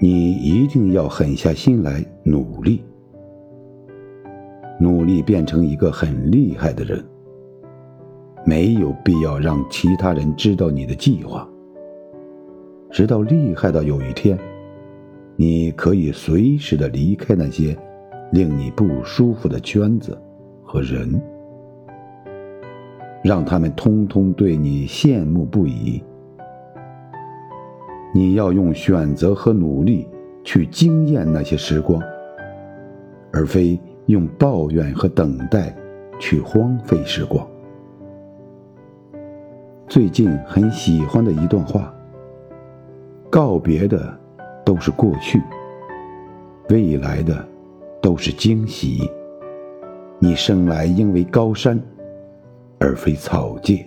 你一定要狠下心来努力，努力变成一个很厉害的人。没有必要让其他人知道你的计划，直到厉害到有一天，你可以随时的离开那些令你不舒服的圈子和人，让他们通通对你羡慕不已。你要用选择和努力去惊艳那些时光，而非用抱怨和等待去荒废时光。最近很喜欢的一段话：告别的都是过去，未来的都是惊喜。你生来应为高山，而非草芥。